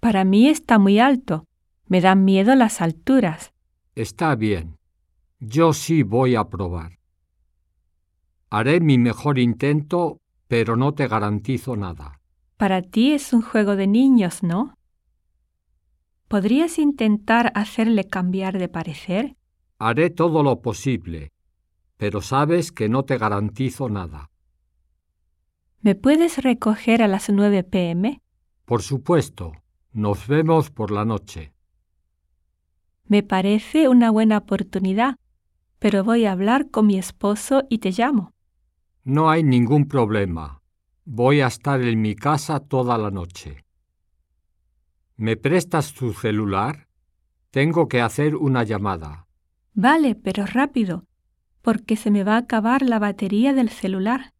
Para mí está muy alto. Me dan miedo las alturas. Está bien. Yo sí voy a probar. Haré mi mejor intento, pero no te garantizo nada. Para ti es un juego de niños, ¿no? ¿Podrías intentar hacerle cambiar de parecer? Haré todo lo posible, pero sabes que no te garantizo nada. ¿Me puedes recoger a las 9 pm? Por supuesto, nos vemos por la noche. Me parece una buena oportunidad, pero voy a hablar con mi esposo y te llamo. No hay ningún problema. Voy a estar en mi casa toda la noche. ¿Me prestas tu celular? Tengo que hacer una llamada. Vale, pero rápido, porque se me va a acabar la batería del celular.